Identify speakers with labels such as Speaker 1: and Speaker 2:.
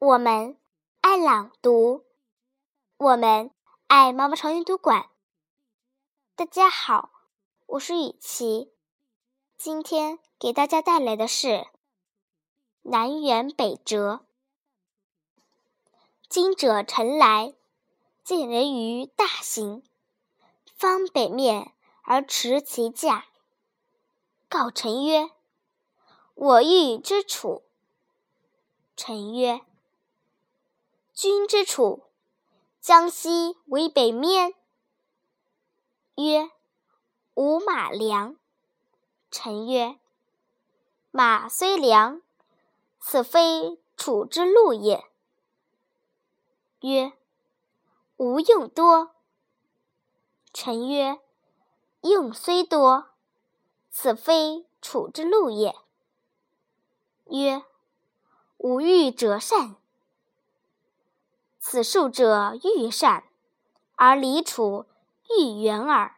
Speaker 1: 我们爱朗读，我们爱毛毛虫阅读馆。大家好，我是雨琪，今天给大家带来的是《南辕北辙》。今者臣来，见人于大行，方北面而持其驾。告臣曰：“我欲之楚。”臣曰：君之楚，江西为北面。曰：吾马良。臣曰：马虽良，此非楚之路也。曰：吾用多。臣曰：用虽多，此非楚之路也。曰：吾欲者善。此树者欲善，而离楚欲远耳。